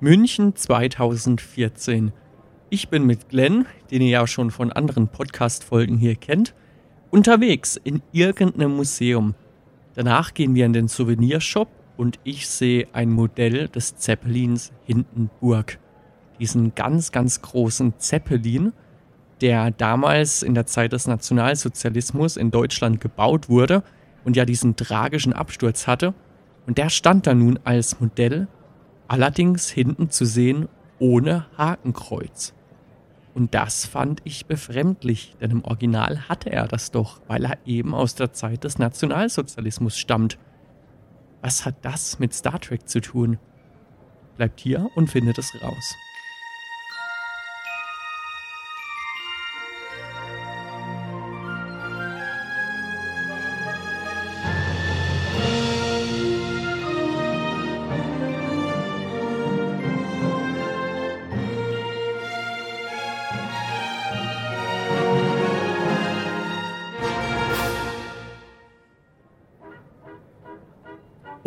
München 2014. Ich bin mit Glenn, den ihr ja schon von anderen Podcast-Folgen hier kennt, unterwegs in irgendeinem Museum. Danach gehen wir in den Souvenirshop und ich sehe ein Modell des Zeppelins Hindenburg. Diesen ganz, ganz großen Zeppelin, der damals in der Zeit des Nationalsozialismus in Deutschland gebaut wurde und ja diesen tragischen Absturz hatte. Und der stand da nun als Modell, allerdings hinten zu sehen ohne Hakenkreuz. Und das fand ich befremdlich, denn im Original hatte er das doch, weil er eben aus der Zeit des Nationalsozialismus stammt. Was hat das mit Star Trek zu tun? Bleibt hier und findet es raus.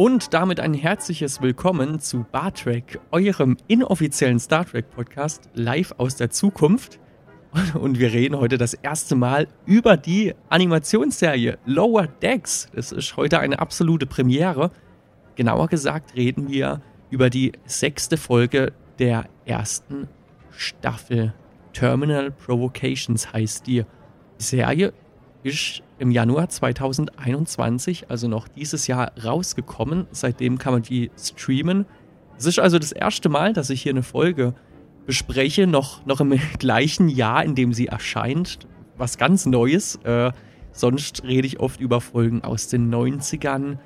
Und damit ein herzliches Willkommen zu Bar Trek, eurem inoffiziellen Star Trek Podcast live aus der Zukunft. Und wir reden heute das erste Mal über die Animationsserie Lower Decks. Das ist heute eine absolute Premiere. Genauer gesagt reden wir über die sechste Folge der ersten Staffel. Terminal Provocations heißt die. Die Serie ist im Januar 2021, also noch dieses Jahr, rausgekommen. Seitdem kann man die streamen. Es ist also das erste Mal, dass ich hier eine Folge bespreche, noch, noch im gleichen Jahr, in dem sie erscheint. Was ganz Neues. Äh, sonst rede ich oft über Folgen aus den 90ern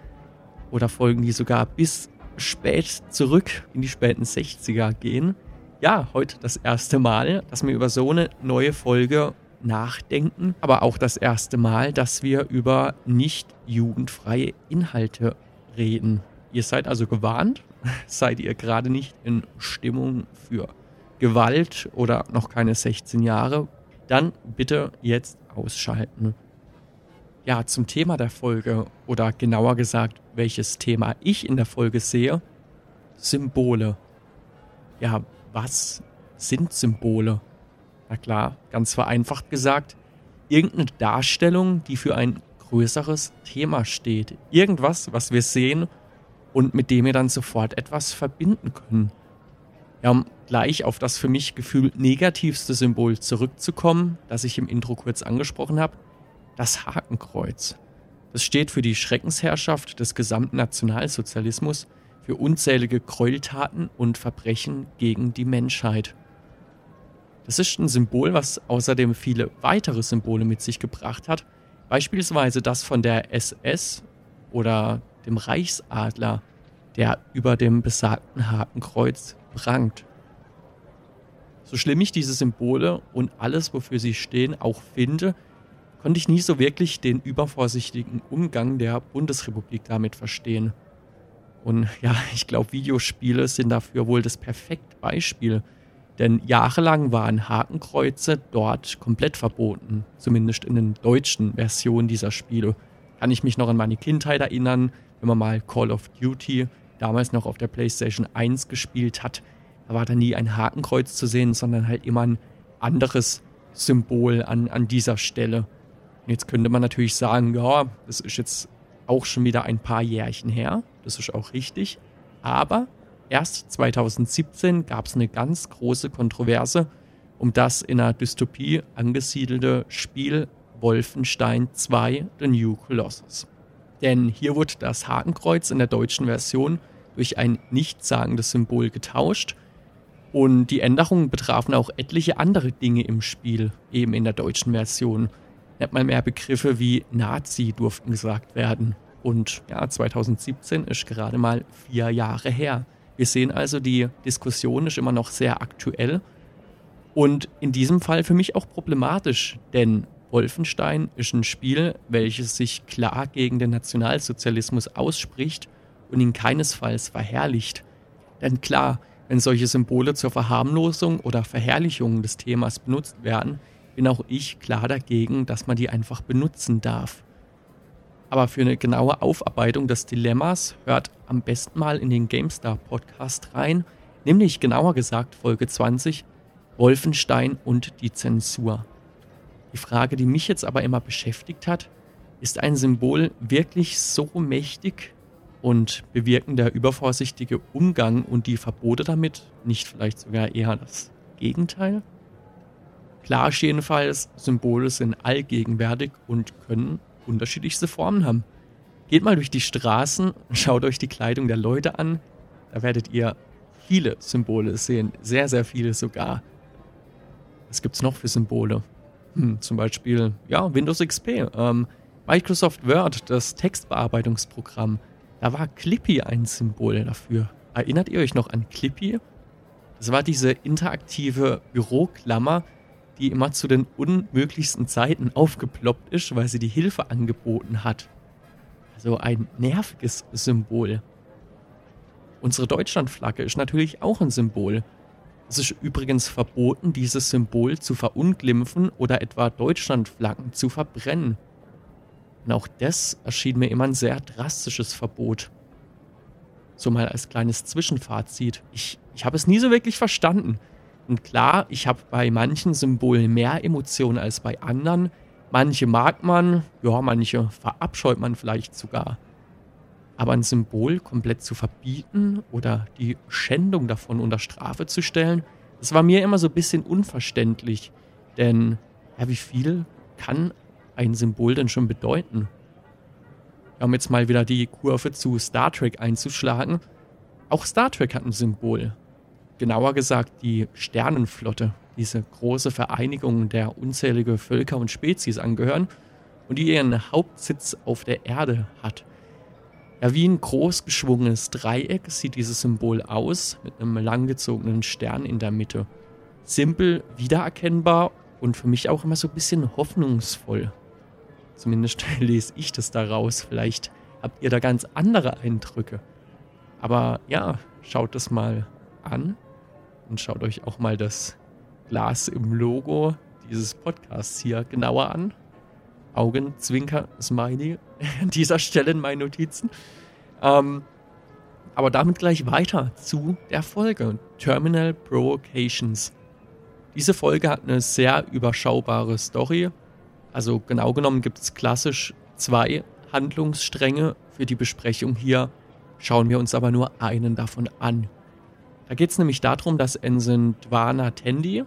oder Folgen, die sogar bis spät zurück in die späten 60er gehen. Ja, heute das erste Mal, dass wir über so eine neue Folge nachdenken, aber auch das erste Mal, dass wir über nicht jugendfreie Inhalte reden. Ihr seid also gewarnt, seid ihr gerade nicht in Stimmung für Gewalt oder noch keine 16 Jahre, dann bitte jetzt ausschalten. Ja, zum Thema der Folge oder genauer gesagt, welches Thema ich in der Folge sehe, Symbole. Ja, was sind Symbole? Na klar, ganz vereinfacht gesagt, irgendeine Darstellung, die für ein größeres Thema steht. Irgendwas, was wir sehen und mit dem wir dann sofort etwas verbinden können. Ja, um gleich auf das für mich gefühlt negativste Symbol zurückzukommen, das ich im Intro kurz angesprochen habe, das Hakenkreuz. Das steht für die Schreckensherrschaft des gesamten Nationalsozialismus, für unzählige Gräueltaten und Verbrechen gegen die Menschheit. Das ist ein Symbol, was außerdem viele weitere Symbole mit sich gebracht hat, beispielsweise das von der SS oder dem Reichsadler, der über dem besagten Hakenkreuz prangt. So schlimm ich diese Symbole und alles, wofür sie stehen, auch finde, konnte ich nie so wirklich den übervorsichtigen Umgang der Bundesrepublik damit verstehen. Und ja, ich glaube, Videospiele sind dafür wohl das perfekte Beispiel. Denn jahrelang waren Hakenkreuze dort komplett verboten, zumindest in den deutschen Versionen dieser Spiele. Kann ich mich noch an meine Kindheit erinnern, wenn man mal Call of Duty damals noch auf der PlayStation 1 gespielt hat. Da war da nie ein Hakenkreuz zu sehen, sondern halt immer ein anderes Symbol an, an dieser Stelle. Und jetzt könnte man natürlich sagen, ja, das ist jetzt auch schon wieder ein paar Jährchen her. Das ist auch richtig. Aber Erst 2017 gab es eine ganz große Kontroverse um das in einer Dystopie angesiedelte Spiel Wolfenstein 2 The New Colossus. Denn hier wurde das Hakenkreuz in der deutschen Version durch ein nichtssagendes Symbol getauscht und die Änderungen betrafen auch etliche andere Dinge im Spiel, eben in der deutschen Version. Nicht mal mehr Begriffe wie Nazi durften gesagt werden. Und ja, 2017 ist gerade mal vier Jahre her. Wir sehen also, die Diskussion ist immer noch sehr aktuell und in diesem Fall für mich auch problematisch, denn Wolfenstein ist ein Spiel, welches sich klar gegen den Nationalsozialismus ausspricht und ihn keinesfalls verherrlicht. Denn klar, wenn solche Symbole zur Verharmlosung oder Verherrlichung des Themas benutzt werden, bin auch ich klar dagegen, dass man die einfach benutzen darf. Aber für eine genaue Aufarbeitung des Dilemmas hört am besten mal in den GameStar Podcast rein. Nämlich genauer gesagt Folge 20, Wolfenstein und die Zensur. Die Frage, die mich jetzt aber immer beschäftigt hat, ist ein Symbol wirklich so mächtig und bewirken der übervorsichtige Umgang und die Verbote damit nicht vielleicht sogar eher das Gegenteil? Klar ist jedenfalls, Symbole sind allgegenwärtig und können unterschiedlichste Formen haben. Geht mal durch die Straßen, schaut euch die Kleidung der Leute an, da werdet ihr viele Symbole sehen, sehr, sehr viele sogar. Was gibt es noch für Symbole? Hm, zum Beispiel, ja, Windows XP, ähm, Microsoft Word, das Textbearbeitungsprogramm. Da war Clippy ein Symbol dafür. Erinnert ihr euch noch an Clippy? Das war diese interaktive Büroklammer, die immer zu den unmöglichsten Zeiten aufgeploppt ist, weil sie die Hilfe angeboten hat. Also ein nerviges Symbol. Unsere Deutschlandflagge ist natürlich auch ein Symbol. Es ist übrigens verboten, dieses Symbol zu verunglimpfen oder etwa Deutschlandflaggen zu verbrennen. Und auch das erschien mir immer ein sehr drastisches Verbot. So mal als kleines Zwischenfazit. Ich, ich habe es nie so wirklich verstanden. Und klar, ich habe bei manchen Symbolen mehr Emotionen als bei anderen. Manche mag man, ja, manche verabscheut man vielleicht sogar. Aber ein Symbol komplett zu verbieten oder die Schändung davon unter Strafe zu stellen, das war mir immer so ein bisschen unverständlich. Denn, ja, wie viel kann ein Symbol denn schon bedeuten? Um jetzt mal wieder die Kurve zu Star Trek einzuschlagen. Auch Star Trek hat ein Symbol. Genauer gesagt die Sternenflotte, diese große Vereinigung, der unzählige Völker und Spezies angehören und die ihren Hauptsitz auf der Erde hat. Ja, wie ein groß geschwungenes Dreieck sieht dieses Symbol aus, mit einem langgezogenen Stern in der Mitte. Simpel, wiedererkennbar und für mich auch immer so ein bisschen hoffnungsvoll. Zumindest lese ich das daraus. Vielleicht habt ihr da ganz andere Eindrücke. Aber ja, schaut das mal an und schaut euch auch mal das Glas im Logo dieses Podcasts hier genauer an. Augenzwinker, Smiley an dieser Stelle in meinen Notizen. Ähm, aber damit gleich weiter zu der Folge Terminal Provocations. Diese Folge hat eine sehr überschaubare Story. Also genau genommen gibt es klassisch zwei Handlungsstränge für die Besprechung hier. Schauen wir uns aber nur einen davon an. Da geht es nämlich darum, dass Ensign Dwana Tendi,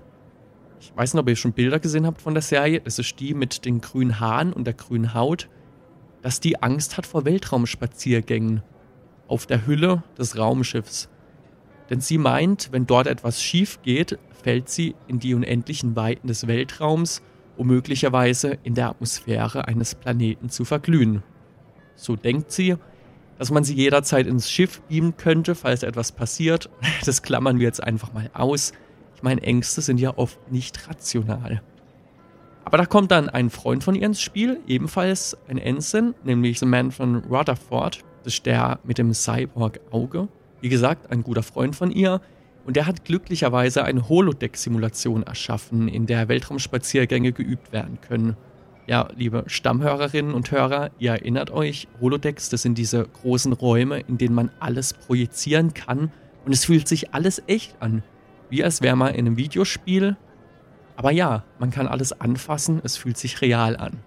ich weiß nicht, ob ihr schon Bilder gesehen habt von der Serie. Das ist die mit den grünen Haaren und der grünen Haut. Dass die Angst hat vor Weltraumspaziergängen auf der Hülle des Raumschiffs. Denn sie meint, wenn dort etwas schief geht, fällt sie in die unendlichen Weiten des Weltraums, um möglicherweise in der Atmosphäre eines Planeten zu verglühen. So denkt sie, dass man sie jederzeit ins Schiff beamen könnte, falls etwas passiert. Das klammern wir jetzt einfach mal aus. Ich meine, Ängste sind ja oft nicht rational. Aber da kommt dann ein Freund von ihr ins Spiel, ebenfalls ein Ensign, nämlich The Man von Rutherford. Das ist der mit dem Cyborg-Auge. Wie gesagt, ein guter Freund von ihr. Und der hat glücklicherweise eine Holodeck-Simulation erschaffen, in der Weltraumspaziergänge geübt werden können. Ja, liebe Stammhörerinnen und Hörer, ihr erinnert euch, Holodecks, das sind diese großen Räume, in denen man alles projizieren kann und es fühlt sich alles echt an wie als wäre man in einem Videospiel. Aber ja, man kann alles anfassen, es fühlt sich real an.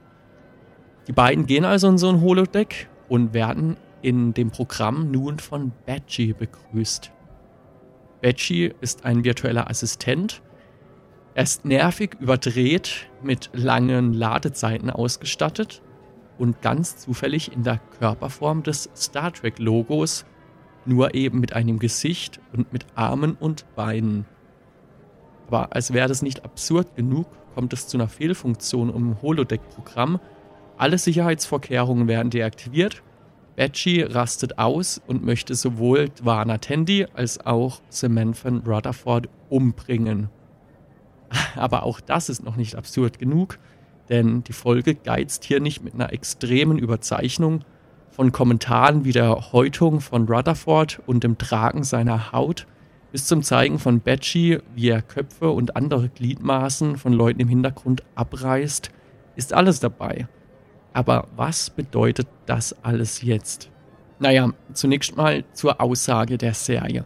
Die beiden gehen also in so ein Holodeck und werden in dem Programm nun von Badgie begrüßt. Badgie ist ein virtueller Assistent. Er ist nervig überdreht, mit langen Ladezeiten ausgestattet und ganz zufällig in der Körperform des Star Trek-Logos nur eben mit einem Gesicht und mit Armen und Beinen. Aber als wäre das nicht absurd genug, kommt es zu einer Fehlfunktion im Holodeck-Programm. Alle Sicherheitsvorkehrungen werden deaktiviert. Badgie rastet aus und möchte sowohl Dwana Tendi als auch Samantha Rutherford umbringen. Aber auch das ist noch nicht absurd genug, denn die Folge geizt hier nicht mit einer extremen Überzeichnung, von Kommentaren wie der Häutung von Rutherford und dem Tragen seiner Haut bis zum Zeigen von Badgie, wie er Köpfe und andere Gliedmaßen von Leuten im Hintergrund abreißt, ist alles dabei. Aber was bedeutet das alles jetzt? Naja, zunächst mal zur Aussage der Serie.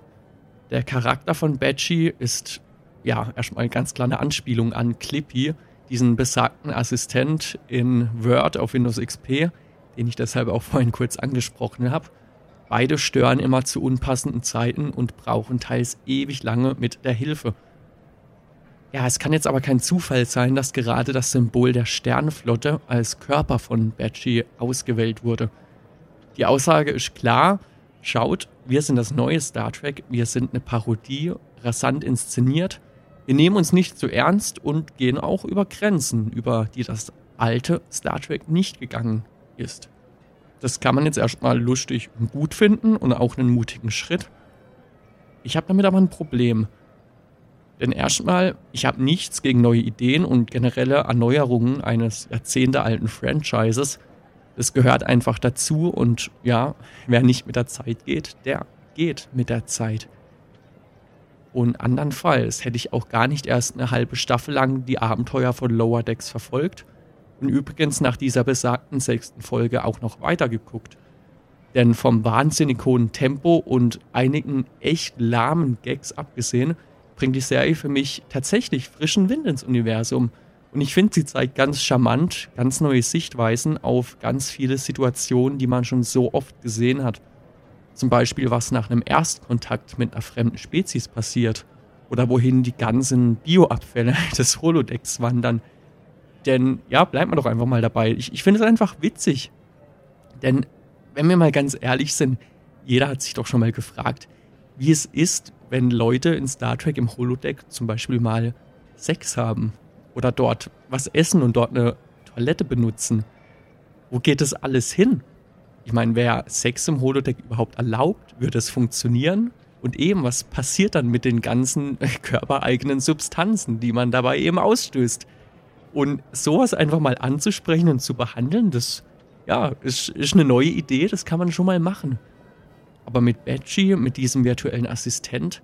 Der Charakter von Badgie ist ja erstmal ganz kleine Anspielung an Clippy, diesen besagten Assistent in Word auf Windows XP, den ich deshalb auch vorhin kurz angesprochen habe. Beide stören immer zu unpassenden Zeiten und brauchen teils ewig lange mit der Hilfe. Ja, es kann jetzt aber kein Zufall sein, dass gerade das Symbol der Sternflotte als Körper von Badgie ausgewählt wurde. Die Aussage ist klar, schaut, wir sind das neue Star Trek, wir sind eine Parodie, rasant inszeniert, wir nehmen uns nicht zu ernst und gehen auch über Grenzen, über die das alte Star Trek nicht gegangen ist. Das kann man jetzt erstmal lustig und gut finden und auch einen mutigen Schritt. Ich habe damit aber ein Problem. Denn erstmal, ich habe nichts gegen neue Ideen und generelle Erneuerungen eines jahrzehntealten Franchises. Das gehört einfach dazu und ja, wer nicht mit der Zeit geht, der geht mit der Zeit. Und andernfalls hätte ich auch gar nicht erst eine halbe Staffel lang die Abenteuer von Lower Decks verfolgt und übrigens nach dieser besagten sechsten Folge auch noch weitergeguckt. Denn vom wahnsinnig hohen Tempo und einigen echt lahmen Gags abgesehen, bringt die Serie für mich tatsächlich frischen Wind ins Universum. Und ich finde, sie zeigt ganz charmant, ganz neue Sichtweisen auf ganz viele Situationen, die man schon so oft gesehen hat. Zum Beispiel, was nach einem Erstkontakt mit einer fremden Spezies passiert. Oder wohin die ganzen Bioabfälle des Holodecks wandern. Denn ja, bleibt man doch einfach mal dabei. Ich, ich finde es einfach witzig. Denn, wenn wir mal ganz ehrlich sind, jeder hat sich doch schon mal gefragt, wie es ist, wenn Leute in Star Trek im Holodeck zum Beispiel mal Sex haben oder dort was essen und dort eine Toilette benutzen. Wo geht das alles hin? Ich meine, wäre Sex im Holodeck überhaupt erlaubt? Würde es funktionieren? Und eben, was passiert dann mit den ganzen körpereigenen Substanzen, die man dabei eben ausstößt? Und sowas einfach mal anzusprechen und zu behandeln, das ja, ist, ist eine neue Idee, das kann man schon mal machen. Aber mit Badgie, mit diesem virtuellen Assistent,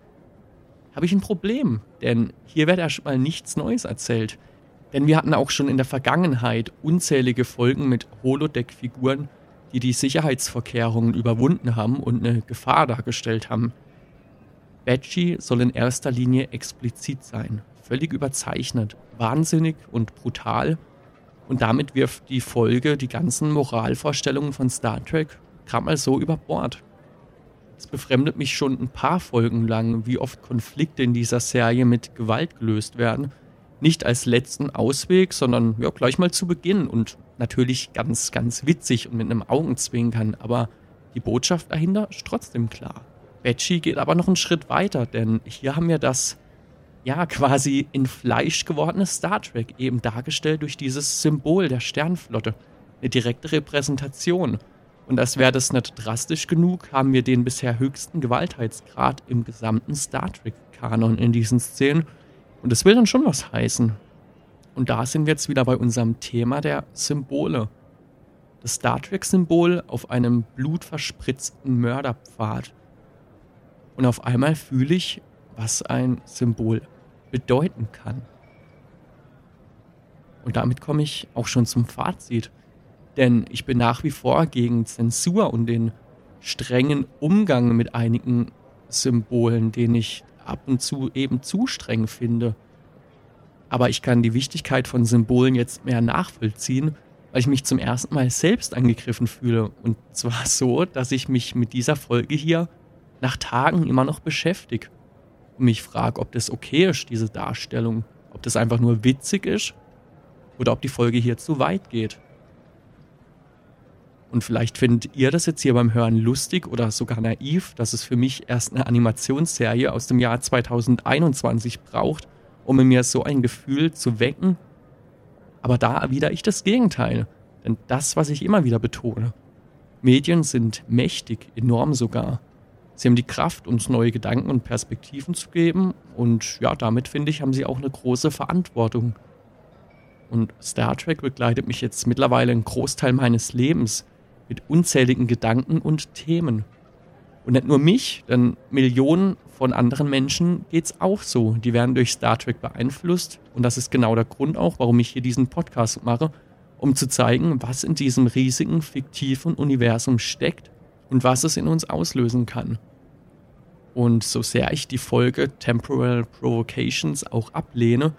habe ich ein Problem. Denn hier wird erstmal nichts Neues erzählt. Denn wir hatten auch schon in der Vergangenheit unzählige Folgen mit Holodeck-Figuren, die die Sicherheitsvorkehrungen überwunden haben und eine Gefahr dargestellt haben. Badgie soll in erster Linie explizit sein, völlig überzeichnet, wahnsinnig und brutal. Und damit wirft die Folge die ganzen Moralvorstellungen von Star Trek gerade mal so über Bord. Es befremdet mich schon ein paar Folgen lang, wie oft Konflikte in dieser Serie mit Gewalt gelöst werden. Nicht als letzten Ausweg, sondern ja, gleich mal zu Beginn und natürlich ganz, ganz witzig und mit einem Augenzwinkern, aber die Botschaft dahinter ist trotzdem klar. Betsy geht aber noch einen Schritt weiter, denn hier haben wir das ja quasi in Fleisch gewordene Star Trek eben dargestellt durch dieses Symbol der Sternflotte. Eine direkte Repräsentation. Und als wäre das nicht drastisch genug, haben wir den bisher höchsten Gewaltheitsgrad im gesamten Star Trek-Kanon in diesen Szenen. Und das will dann schon was heißen. Und da sind wir jetzt wieder bei unserem Thema der Symbole. Das Star Trek-Symbol auf einem blutverspritzten Mörderpfad. Und auf einmal fühle ich, was ein Symbol bedeuten kann. Und damit komme ich auch schon zum Fazit. Denn ich bin nach wie vor gegen Zensur und den strengen Umgang mit einigen Symbolen, den ich ab und zu eben zu streng finde. Aber ich kann die Wichtigkeit von Symbolen jetzt mehr nachvollziehen, weil ich mich zum ersten Mal selbst angegriffen fühle. Und zwar so, dass ich mich mit dieser Folge hier nach Tagen immer noch beschäftige und mich frage, ob das okay ist, diese Darstellung. Ob das einfach nur witzig ist oder ob die Folge hier zu weit geht. Und vielleicht findet ihr das jetzt hier beim Hören lustig oder sogar naiv, dass es für mich erst eine Animationsserie aus dem Jahr 2021 braucht, um in mir so ein Gefühl zu wecken. Aber da erwidere ich das Gegenteil. Denn das, was ich immer wieder betone. Medien sind mächtig, enorm sogar. Sie haben die Kraft, uns neue Gedanken und Perspektiven zu geben. Und ja, damit finde ich, haben sie auch eine große Verantwortung. Und Star Trek begleitet mich jetzt mittlerweile einen Großteil meines Lebens mit unzähligen Gedanken und Themen. Und nicht nur mich, denn Millionen von anderen Menschen geht es auch so. Die werden durch Star Trek beeinflusst. Und das ist genau der Grund auch, warum ich hier diesen Podcast mache, um zu zeigen, was in diesem riesigen, fiktiven Universum steckt und was es in uns auslösen kann. Und so sehr ich die Folge Temporal Provocations auch ablehne,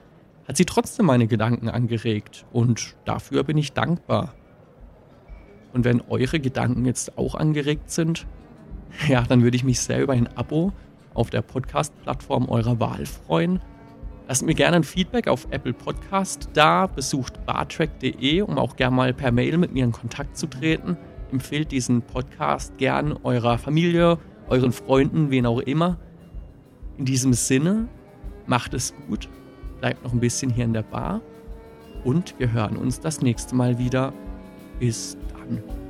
hat sie trotzdem meine Gedanken angeregt und dafür bin ich dankbar. Und wenn eure Gedanken jetzt auch angeregt sind, ja, dann würde ich mich sehr über ein Abo auf der Podcast-Plattform eurer Wahl freuen. Lasst mir gerne ein Feedback auf Apple Podcast da, besucht bartrack.de, um auch gerne mal per Mail mit mir in Kontakt zu treten. Empfehlt diesen Podcast gern eurer Familie, euren Freunden, wen auch immer. In diesem Sinne, macht es gut, bleibt noch ein bisschen hier in der Bar und wir hören uns das nächste Mal wieder. Bis dann. Martin.